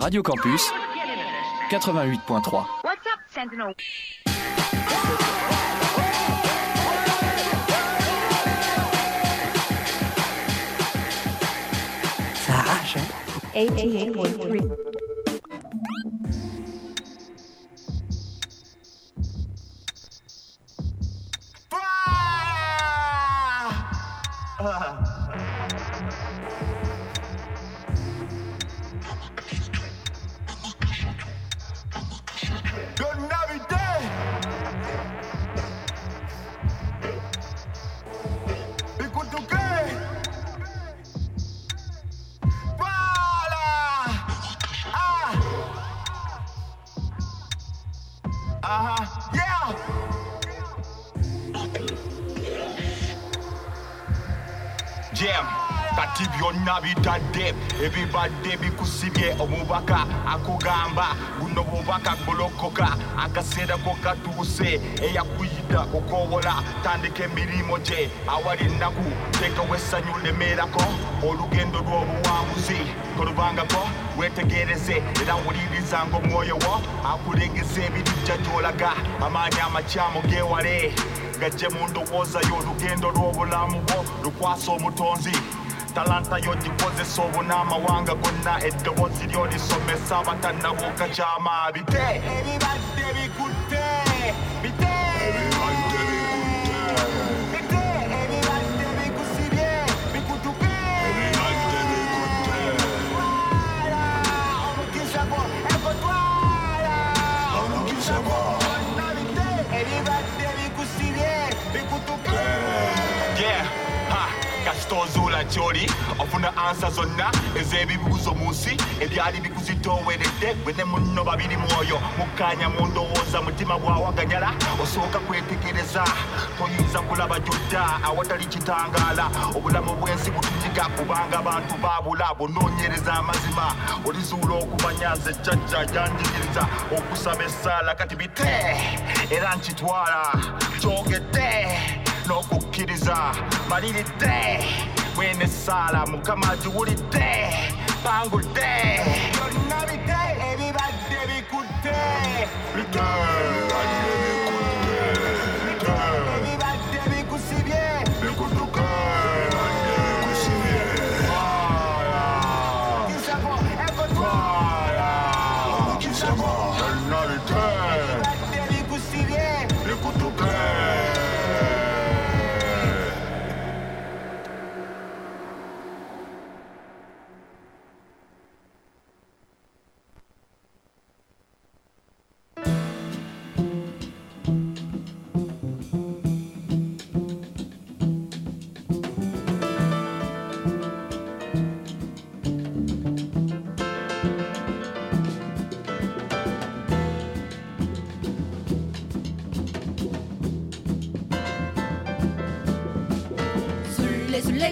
Radio Campus 88.3. What's up, Sentinel? Ça arrache, hein? 88.3. ebibadde bikusibye omubaka akugamba buno bubaka golokoka akaseerako katuuse eyakuyita okukowola tandika emirimu gye awali ennaku teekawo essanyu lemeerako. Olugendo lw'obuwanguzi tolubangako wetegereze era wulirizanga omwoyo wo akulengeza ebirijja gy'olaga. Amaanyi amakyamu geewale gajje mu ndowooza y'olugendo lw'obulamu bwo lukwasa omutonzi talanta yo gikozesa obunaamawanga gonna eddoboozi lyo lisomesa abatannabuuka kyama bite kyoli ofuna ansa zonna ez'ebibuuzo mu nsi ebyali bikuzitooweredde gwe ne munno babiri mwoyo mukkanya mu ndowooza mutima bwawaganyala osooka kwetegereza toyinza kulaba jjodda awatali kitangaala obulamu bw'ensi butujiga kubanga abantu baabula bunoonyereza amazima olizuula okubanyaza ejjajja yanjigiriza okusaba essaala kati bite. Era nkitwala kyogedde n'okukkiriza maliridde mwene saala mukama giwulidde pangudde byonna bite ebibadde bikutte bite ebibadde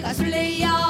azuleia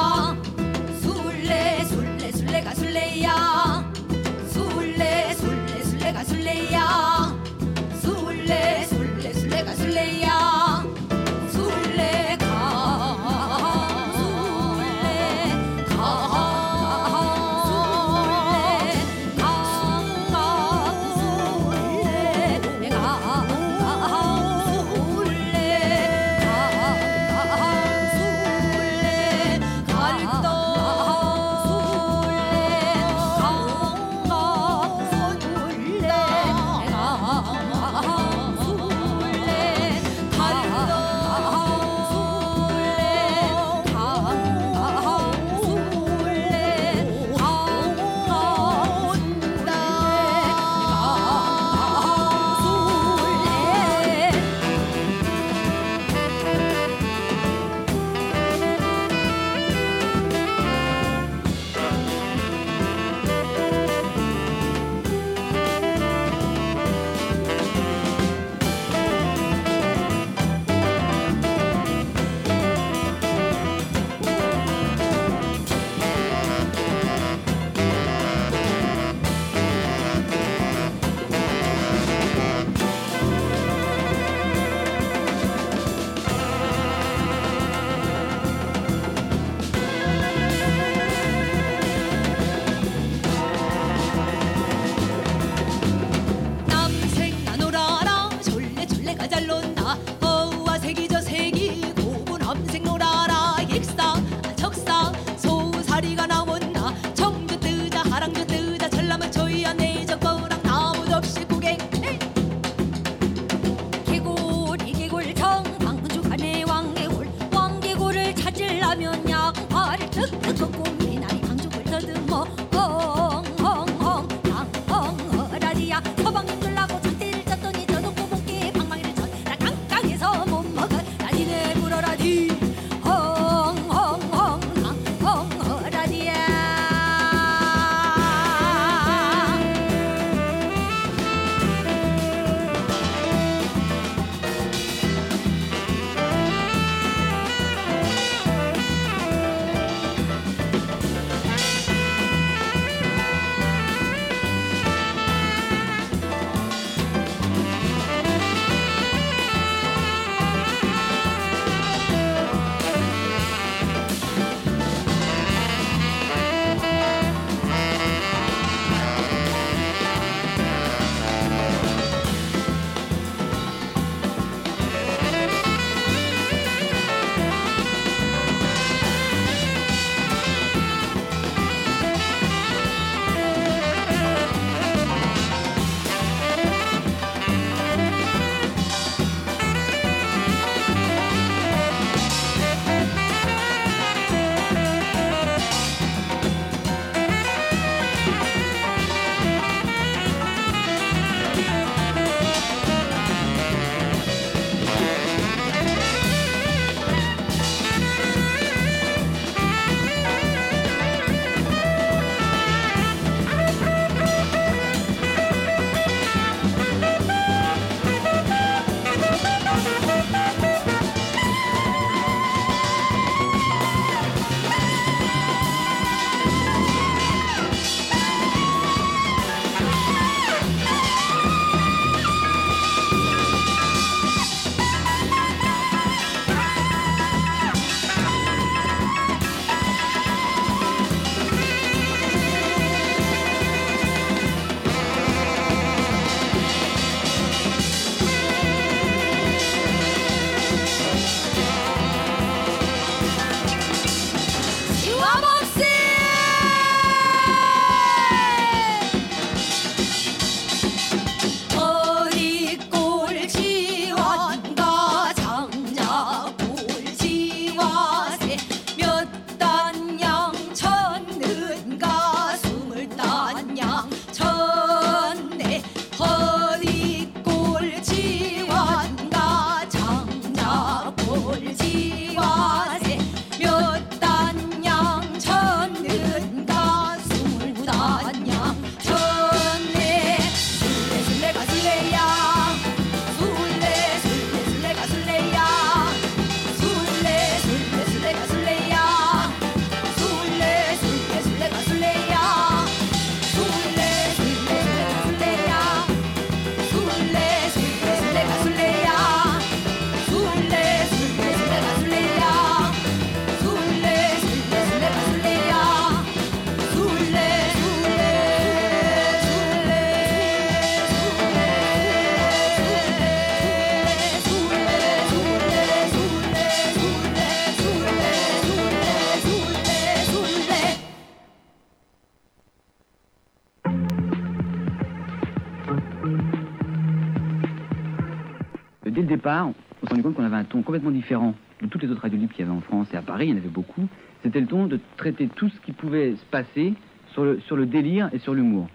on s'est rendu compte qu'on avait un ton complètement différent de toutes les autres radios libres qu'il y avait en France et à Paris, il y en avait beaucoup. C'était le ton de traiter tout ce qui pouvait se passer sur le, délire et sur l'humour.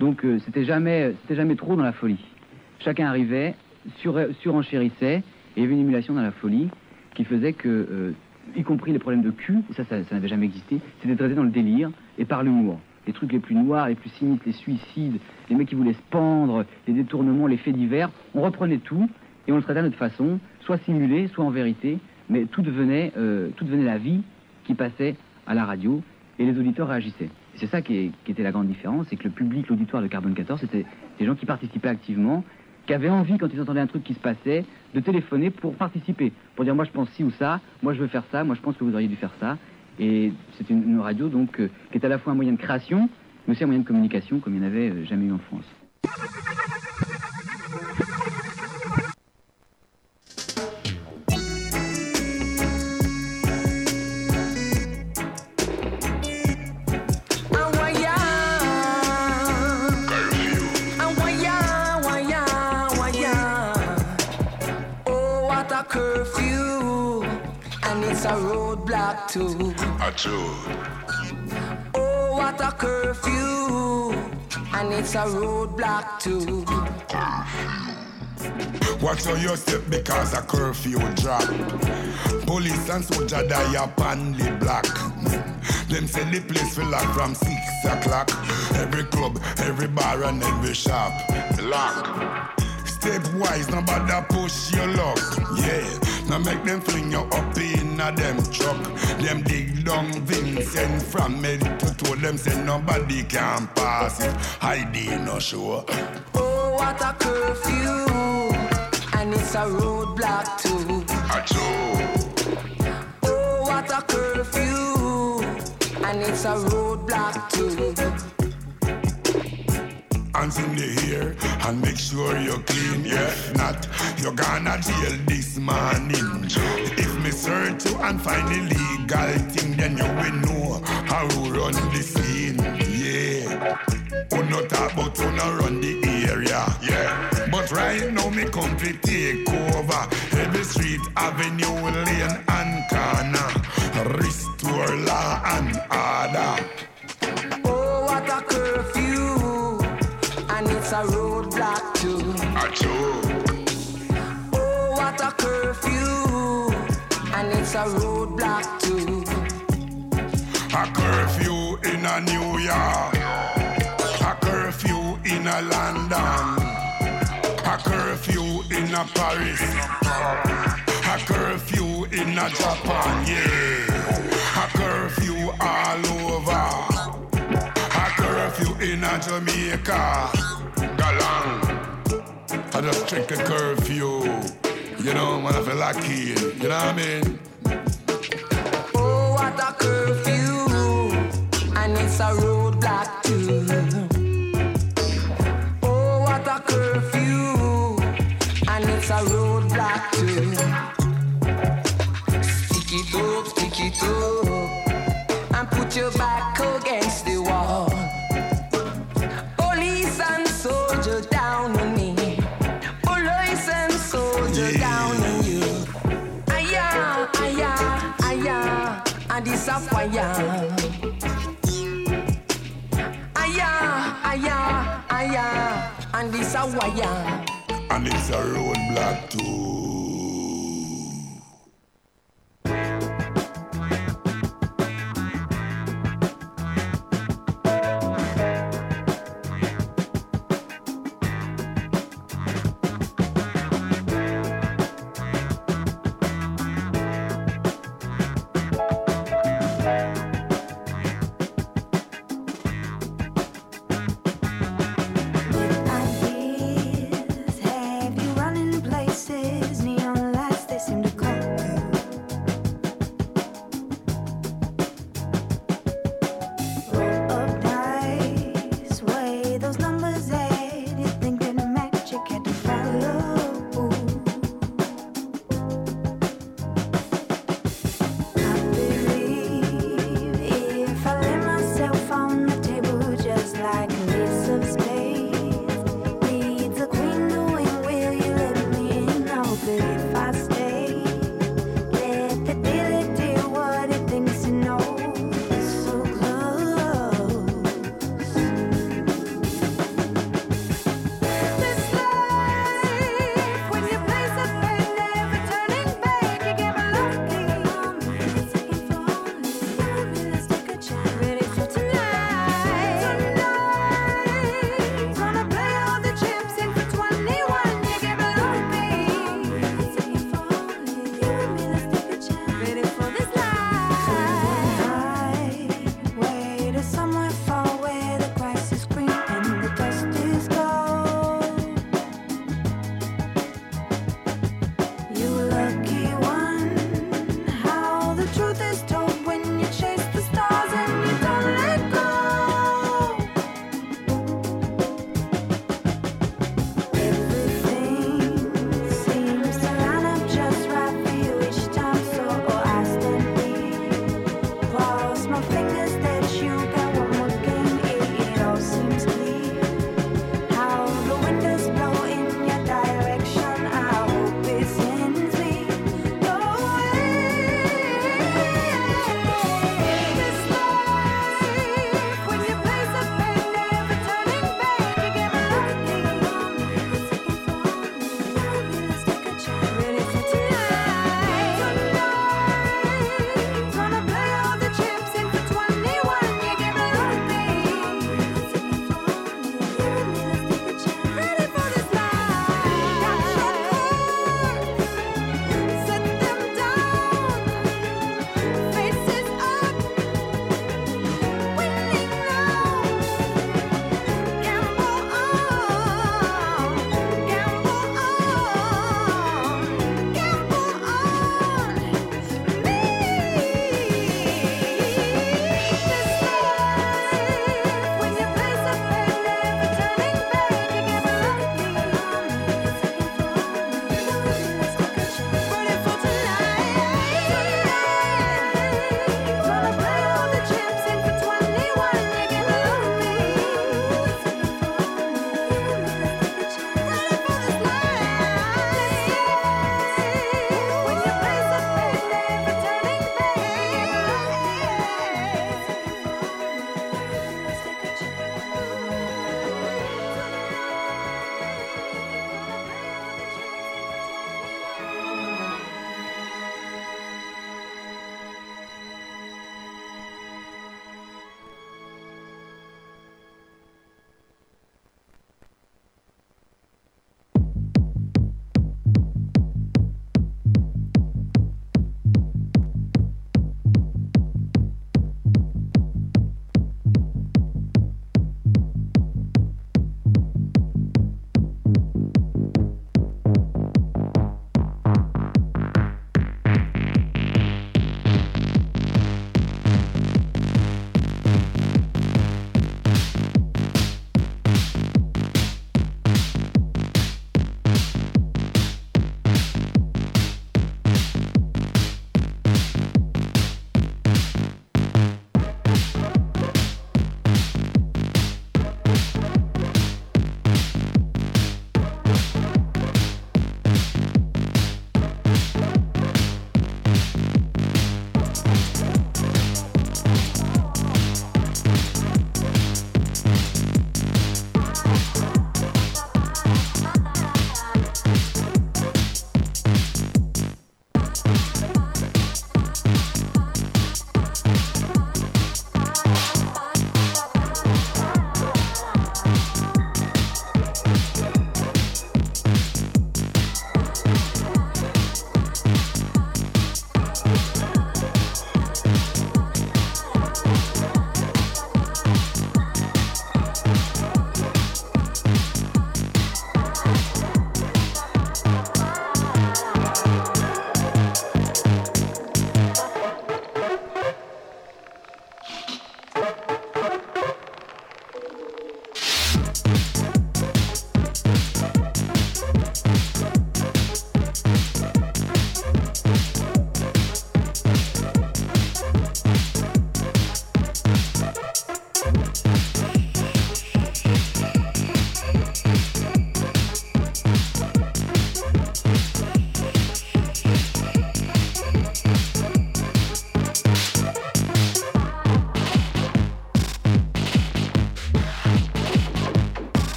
Donc euh, c'était jamais, jamais trop dans la folie. Chacun arrivait, sur, surenchérissait, et il y avait une émulation dans la folie qui faisait que, euh, y compris les problèmes de cul, ça, ça, ça n'avait jamais existé, c'était traité dans le délire et par l'humour. Les trucs les plus noirs, les plus sinistres, les suicides, les mecs qui voulaient se pendre, les détournements, les faits divers, on reprenait tout et on le traitait de notre façon, soit simulé, soit en vérité, mais tout devenait, euh, tout devenait la vie qui passait à la radio et les auditeurs réagissaient. C'est ça qui, était la grande différence, c'est que le public, l'auditoire de Carbone 14, c'était des gens qui participaient activement, qui avaient envie, quand ils entendaient un truc qui se passait, de téléphoner pour participer, pour dire moi je pense ci ou ça, moi je veux faire ça, moi je pense que vous auriez dû faire ça. Et c'est une, radio donc euh, qui est à la fois un moyen de création, mais aussi un moyen de communication comme il n'y en avait euh, jamais eu en France. Too. A true. Oh, what a curfew. And it's a roadblock too. Watch how you step because a curfew drop. Police and soldier die upon the block. Them say the place will lock from six o'clock. Every club, every bar and every shop. Lock. Step wise, nobody push your luck. Yeah. Now make them fling you up in a them truck. Them dig down Vincent from me to toe. Them say nobody can pass it. ID no sure. Oh, what a curfew. And it's a roadblock too. A true. Oh, what a curfew. And it's a roadblock too hands in the air and make sure you're clean. Yeah, not, you're gonna jail this morning. If me search you and find illegal thing, then you will know how to run the scene. Yeah. Who not about who not run the area. Yeah. But right now me come to take over every street, avenue, lane and corner. Restore law and order. Oh, what a curfew, and it's a roadblock too. A curfew in a New York, a curfew in a London, a curfew in a Paris, a curfew in a Japan, yeah, a curfew all over. A curfew in a Jamaica. I just check a curfew. You know, man, I feel lucky. You know what I mean? Oh, what a curfew. And it's a roadblock too. It's a roadblock too.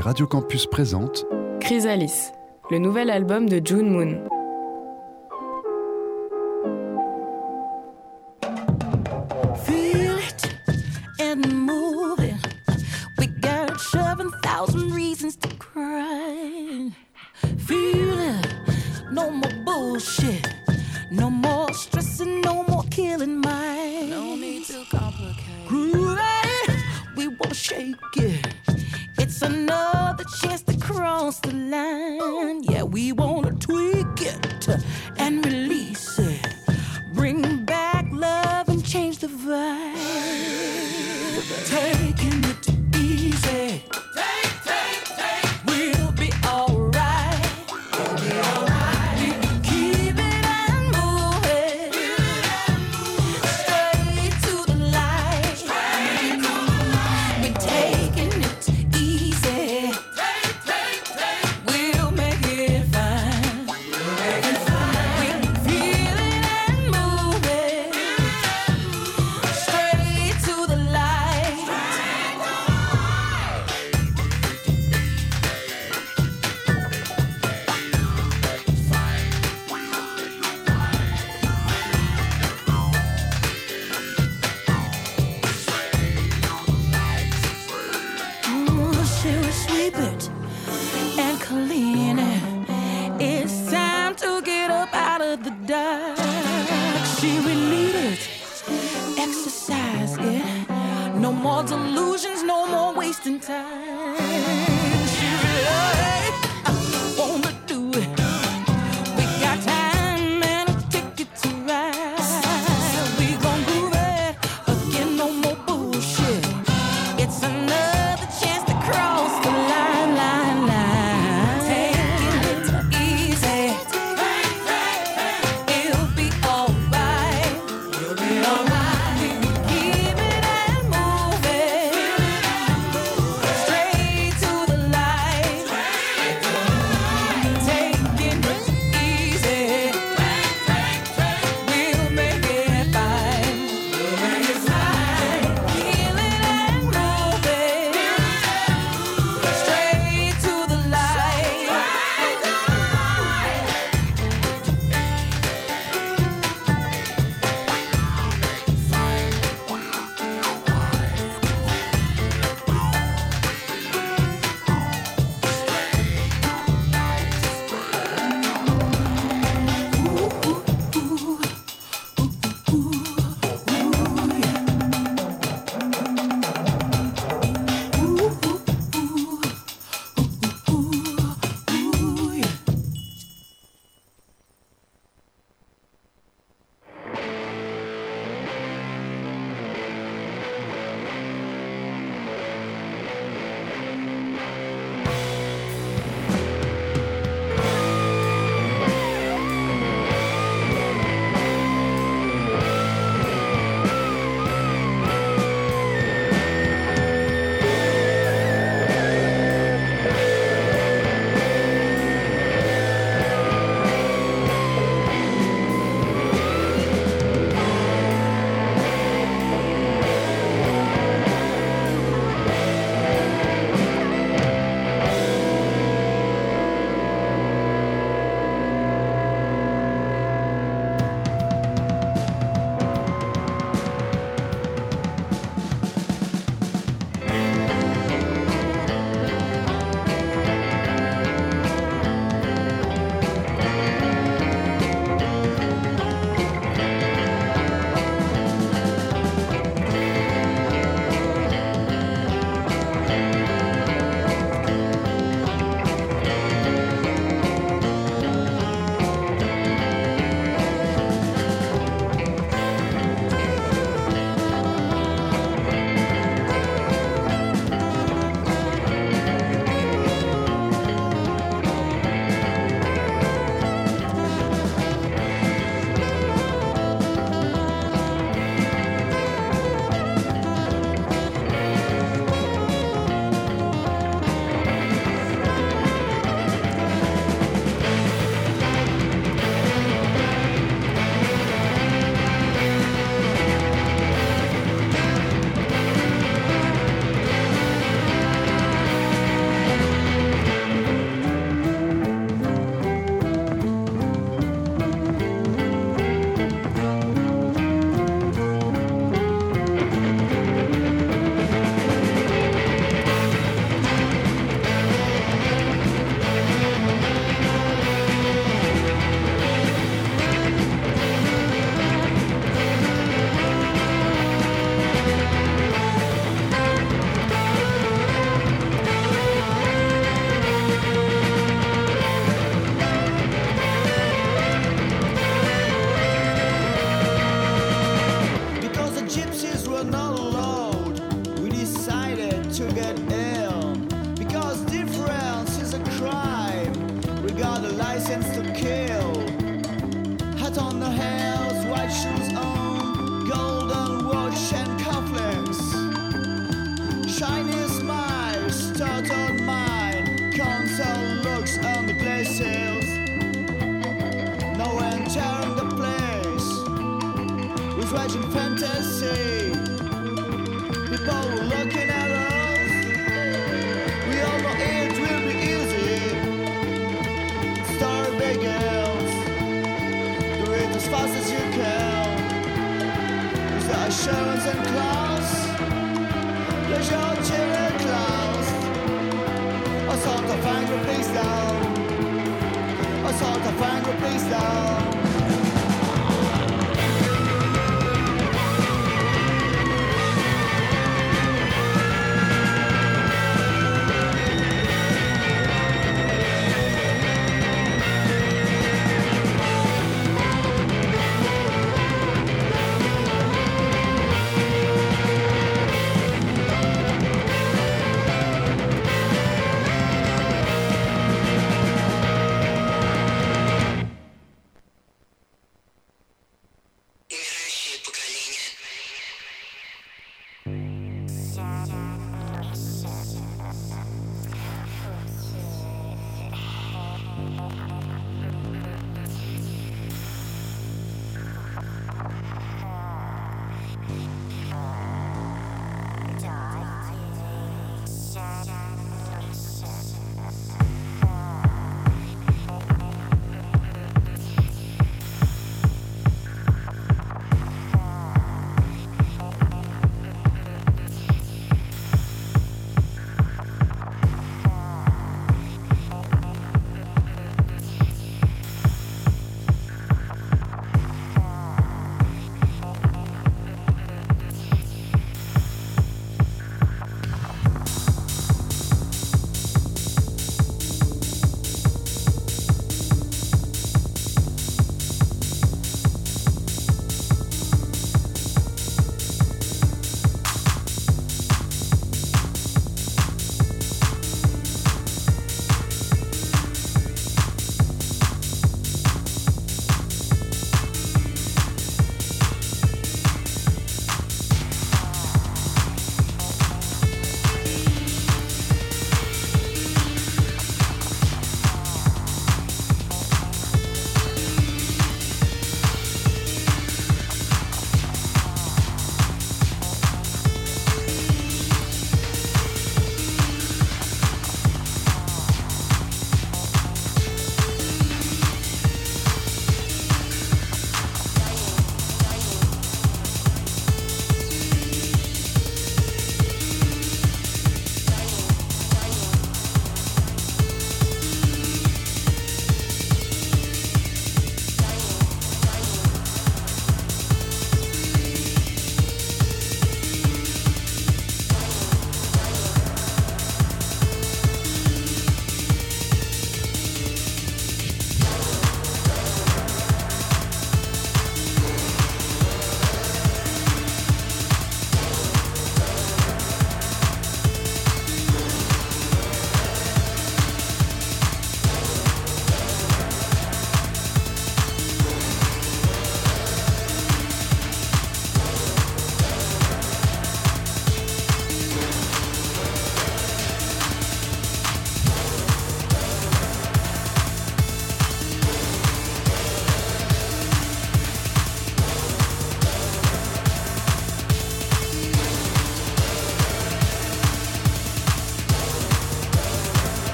Radio Campus présentent Chrysalis, le nouvel album de June Moon.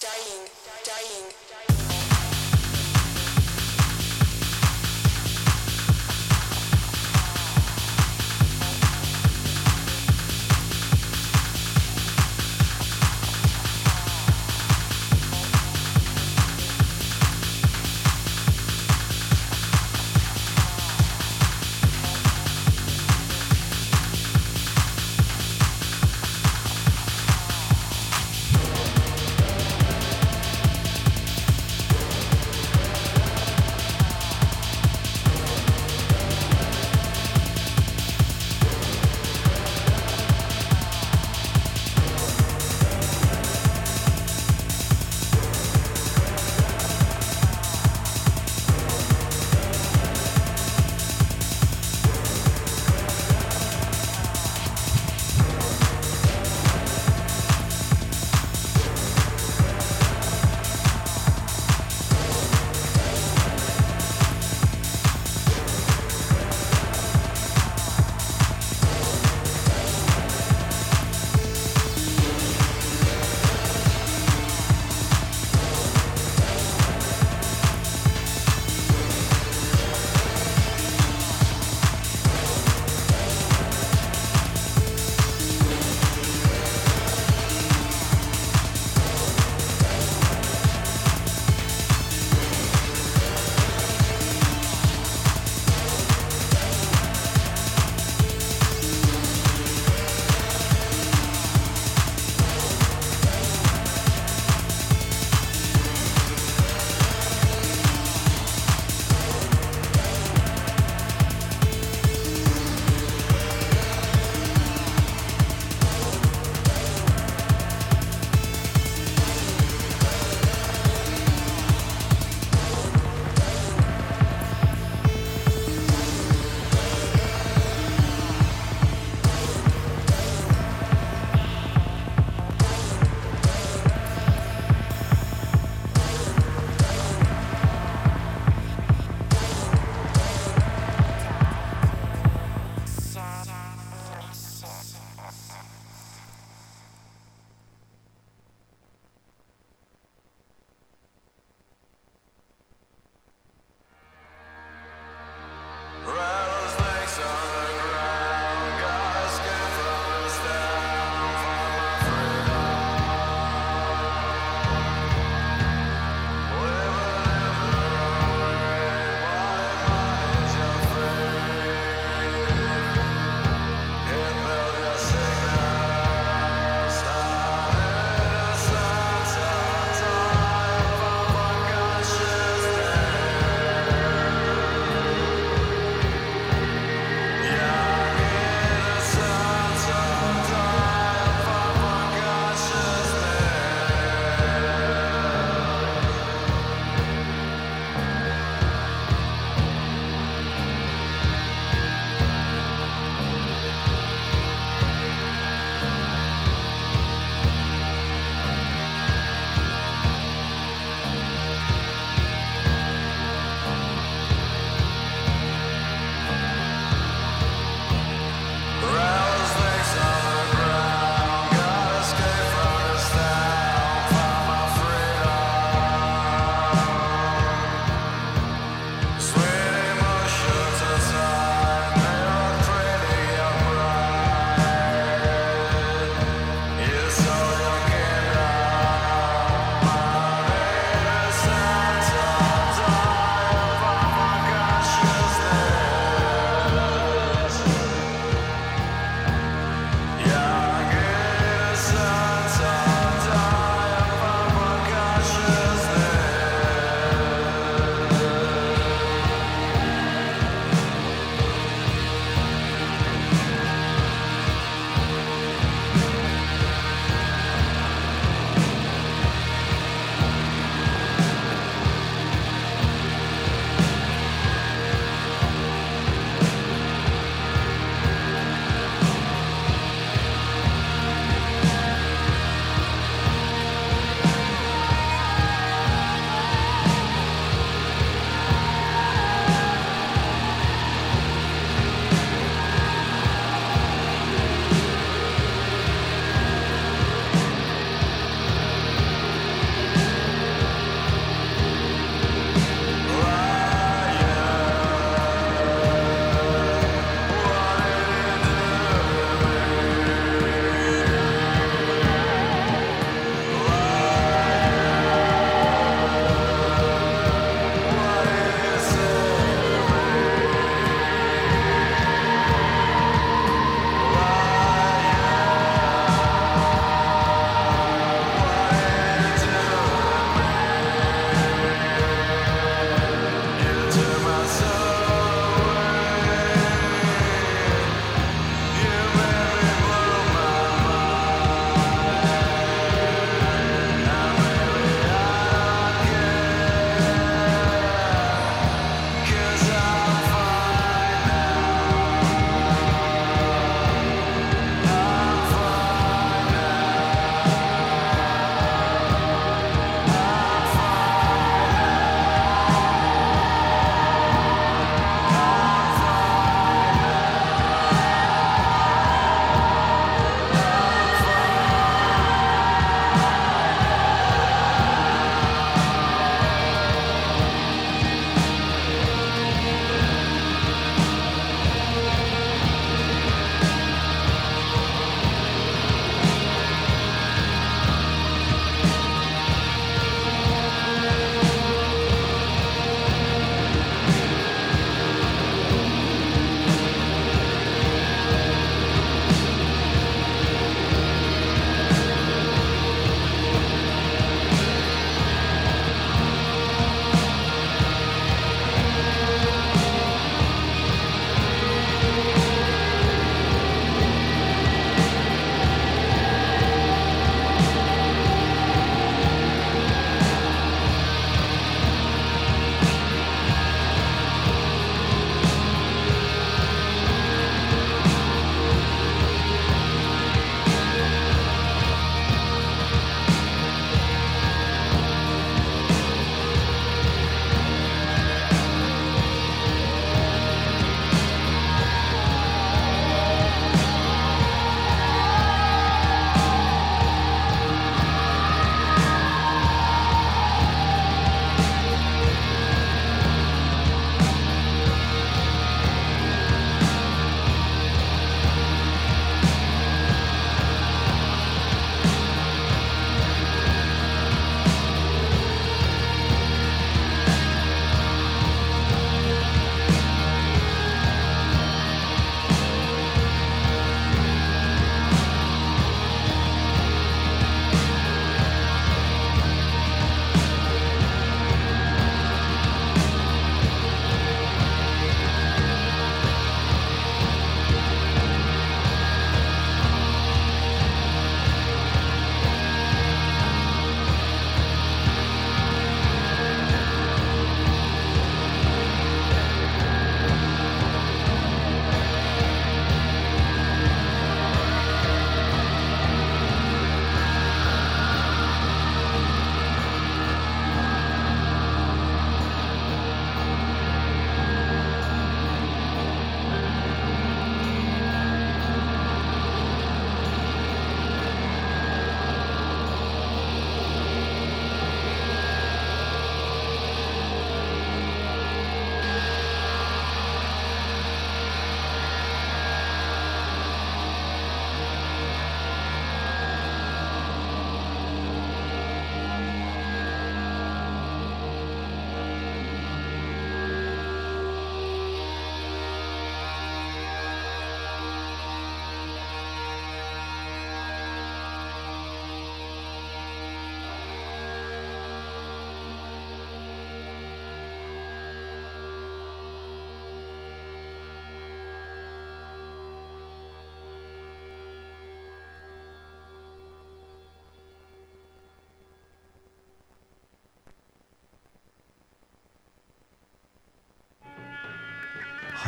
Dying, dying.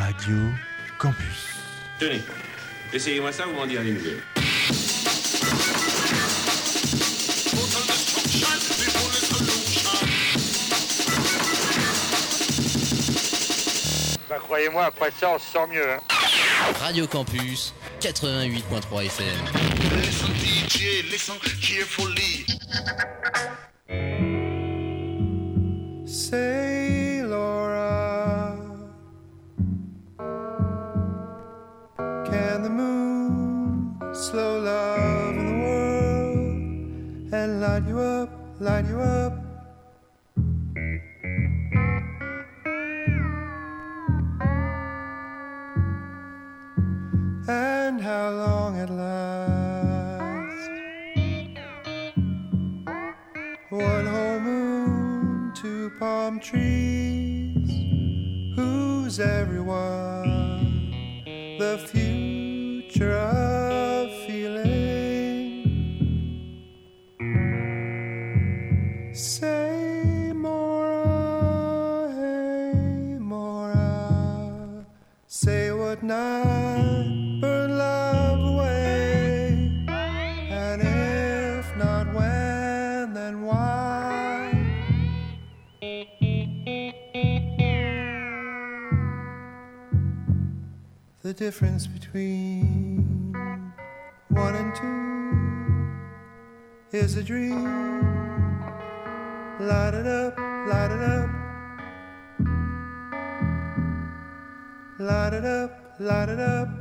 Radio Campus. Tenez, essayez-moi ça, vous m'en direz les nouvelles. Bah, croyez-moi, après ça, on se sent mieux. Hein. Radio Campus, 88.3 FM. Listen, DJ, listen carefully. the difference between one and two is a dream. Light it up, light it up. Light it up, light it up.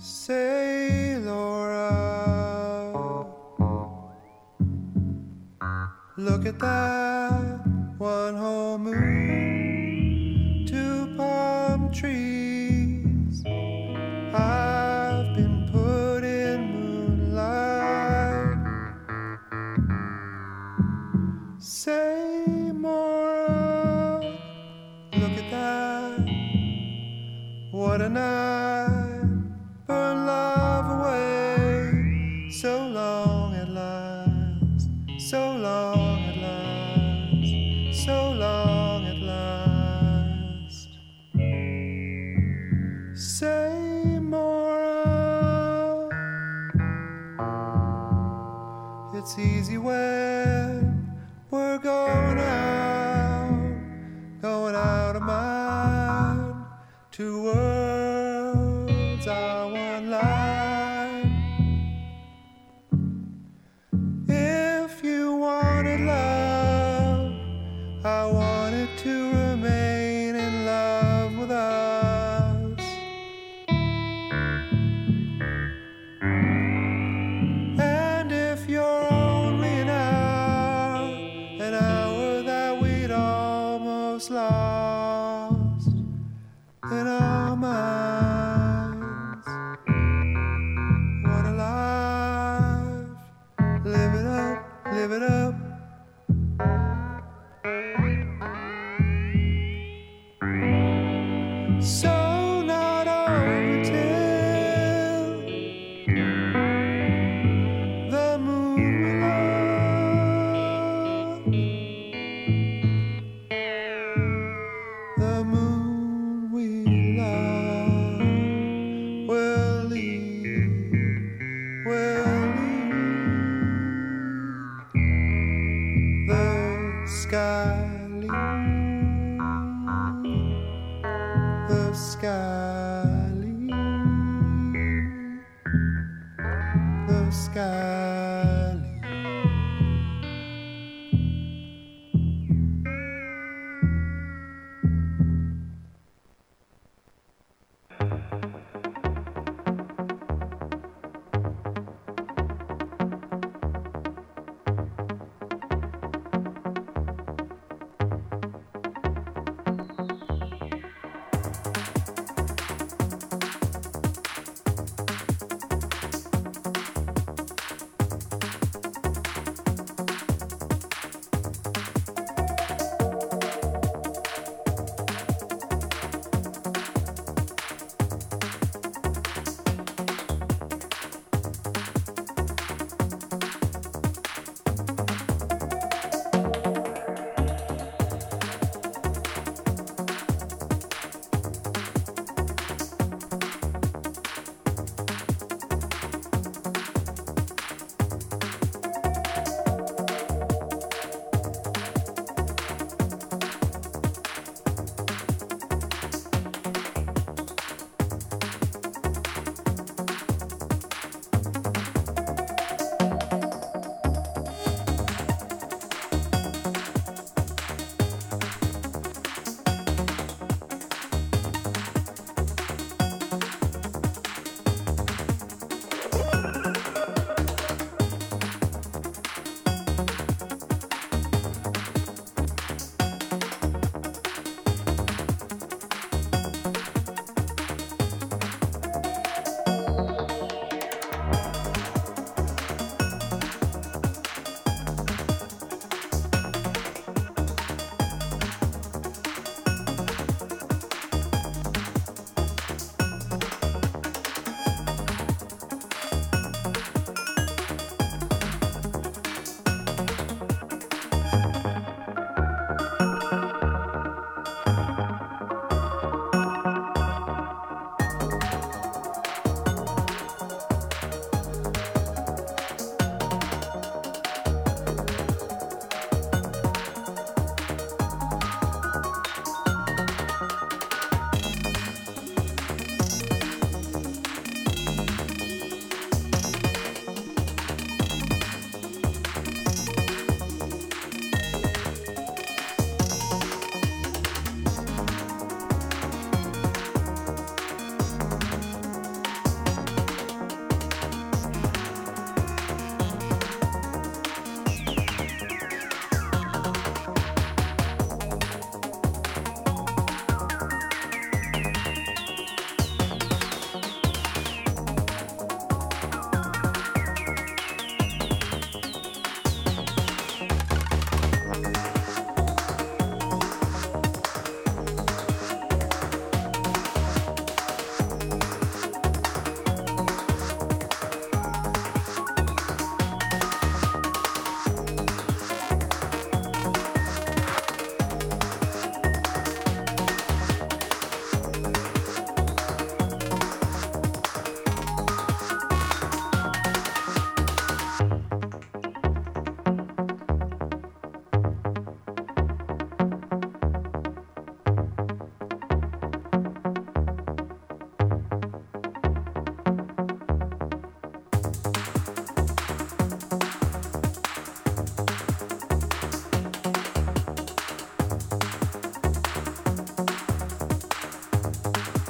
Say, Laura, look at that one whole moon.